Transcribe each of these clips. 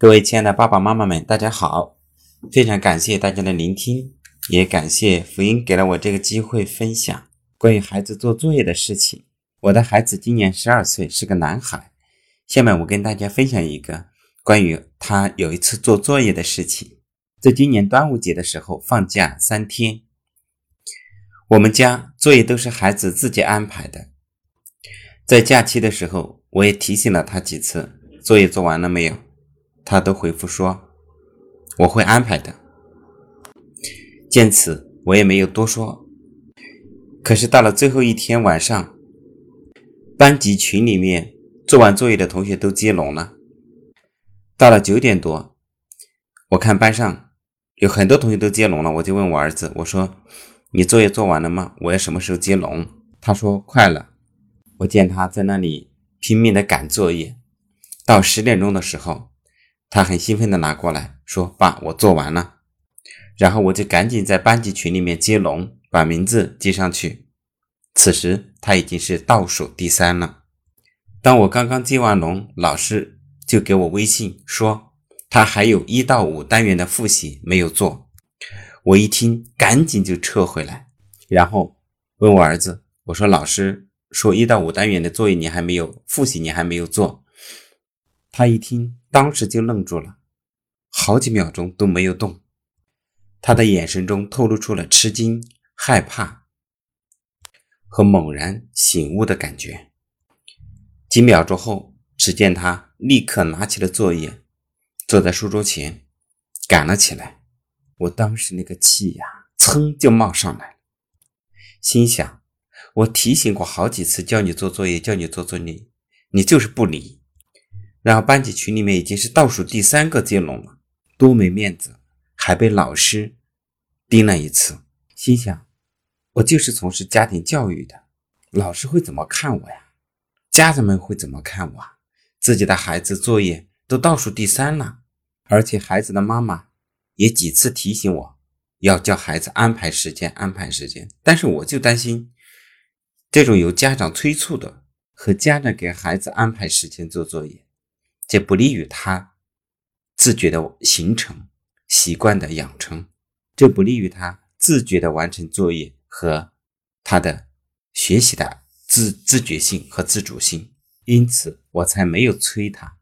各位亲爱的爸爸妈妈们，大家好！非常感谢大家的聆听，也感谢福音给了我这个机会分享关于孩子做作业的事情。我的孩子今年十二岁，是个男孩。下面我跟大家分享一个关于他有一次做作业的事情。在今年端午节的时候，放假三天，我们家作业都是孩子自己安排的。在假期的时候，我也提醒了他几次，作业做完了没有？他都回复说：“我会安排的。”见此，我也没有多说。可是到了最后一天晚上，班级群里面做完作业的同学都接龙了。到了九点多，我看班上有很多同学都接龙了，我就问我儿子：“我说，你作业做完了吗？我要什么时候接龙？”他说：“快了。”我见他在那里拼命的赶作业，到十点钟的时候。他很兴奋的拿过来说：“爸，我做完了。”然后我就赶紧在班级群里面接龙，把名字接上去。此时他已经是倒数第三了。当我刚刚接完龙，老师就给我微信说他还有一到五单元的复习没有做。我一听，赶紧就撤回来，然后问我儿子：“我说老师说一到五单元的作业你还没有复习，你还没有做。”他一听。当时就愣住了，好几秒钟都没有动，他的眼神中透露出了吃惊、害怕和猛然醒悟的感觉。几秒钟后，只见他立刻拿起了作业，坐在书桌前赶了起来。我当时那个气呀，噌就冒上来，心想：我提醒过好几次，叫你做作业，叫你做作业，你就是不理。然后班级群里面已经是倒数第三个接龙了，多没面子，还被老师盯了一次。心想，我就是从事家庭教育的，老师会怎么看我呀？家长们会怎么看我？自己的孩子作业都倒数第三了，而且孩子的妈妈也几次提醒我要叫孩子安排时间，安排时间。但是我就担心，这种由家长催促的和家长给孩子安排时间做作业。这不利于他自觉的形成习惯的养成，这不利于他自觉的完成作业和他的学习的自自觉性和自主性。因此，我才没有催他。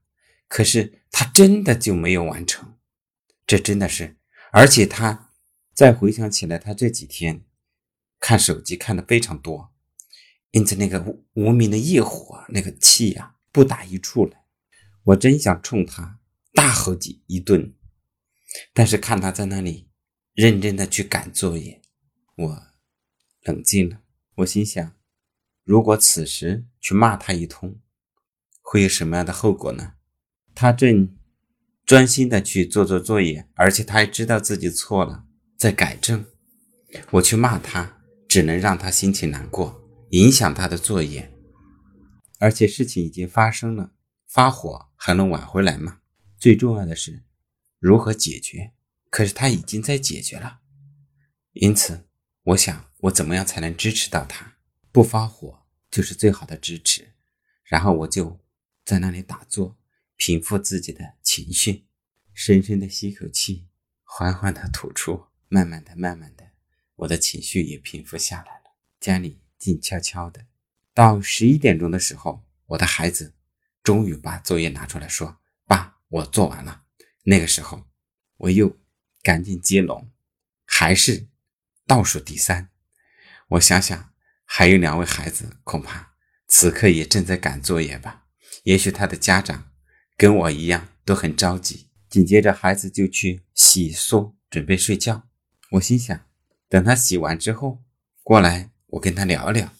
可是他真的就没有完成，这真的是。而且他再回想起来，他这几天看手机看的非常多，因此那个无名的业火，那个气呀，不打一处来。我真想冲他大吼几一顿，但是看他在那里认真的去赶作业，我冷静了。我心想，如果此时去骂他一通，会有什么样的后果呢？他正专心的去做做作业，而且他还知道自己错了，在改正。我去骂他，只能让他心情难过，影响他的作业，而且事情已经发生了。发火还能挽回来吗？最重要的是如何解决。可是他已经在解决了，因此我想，我怎么样才能支持到他？不发火就是最好的支持。然后我就在那里打坐，平复自己的情绪，深深的吸口气，缓缓的吐出，慢慢的、慢慢的，我的情绪也平复下来了。家里静悄悄的。到十一点钟的时候，我的孩子。终于把作业拿出来说：“爸，我做完了。”那个时候，我又赶紧接龙，还是倒数第三。我想想，还有两位孩子，恐怕此刻也正在赶作业吧？也许他的家长跟我一样都很着急。紧接着，孩子就去洗漱，准备睡觉。我心想，等他洗完之后过来，我跟他聊聊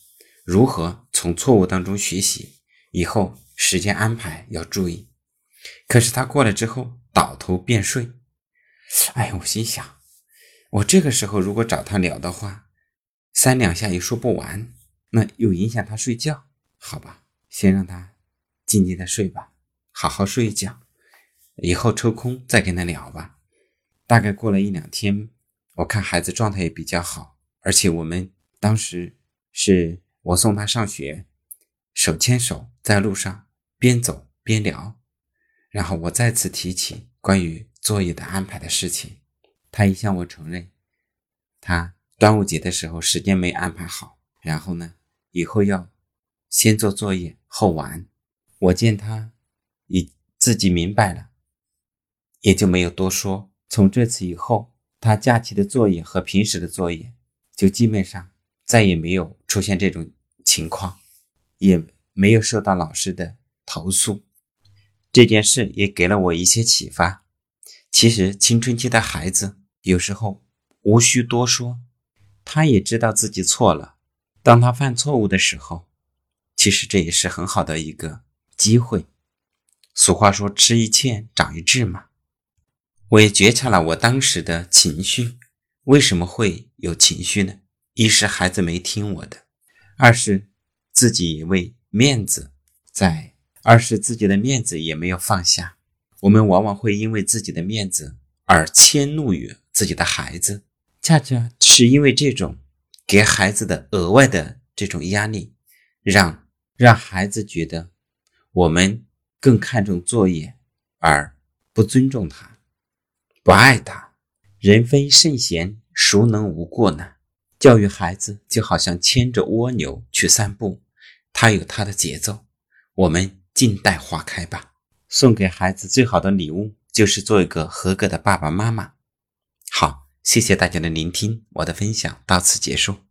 如何从错误当中学习，以后。时间安排要注意，可是他过来之后倒头便睡。哎，我心想，我这个时候如果找他聊的话，三两下也说不完，那又影响他睡觉。好吧，先让他静静的睡吧，好好睡一觉，以后抽空再跟他聊吧。大概过了一两天，我看孩子状态也比较好，而且我们当时是我送他上学，手牵手在路上。边走边聊，然后我再次提起关于作业的安排的事情，他一向我承认，他端午节的时候时间没安排好，然后呢，以后要先做作业后玩。我见他已自己明白了，也就没有多说。从这次以后，他假期的作业和平时的作业就基本上再也没有出现这种情况，也没有受到老师的投诉。这件事也给了我一些启发。其实青春期的孩子有时候无需多说，他也知道自己错了。当他犯错误的时候，其实这也是很好的一个机会。俗话说“吃一堑，长一智”嘛。我也觉察了我当时的情绪，为什么会有情绪呢？一是孩子没听我的，二是自己为面子在。而是自己的面子也没有放下，我们往往会因为自己的面子而迁怒于自己的孩子，恰恰是因为这种给孩子的额外的这种压力，让让孩子觉得我们更看重作业，而不尊重他，不爱他。人非圣贤，孰能无过呢？教育孩子就好像牵着蜗牛去散步，他有他的节奏，我们。静待花开吧。送给孩子最好的礼物，就是做一个合格的爸爸妈妈。好，谢谢大家的聆听，我的分享到此结束。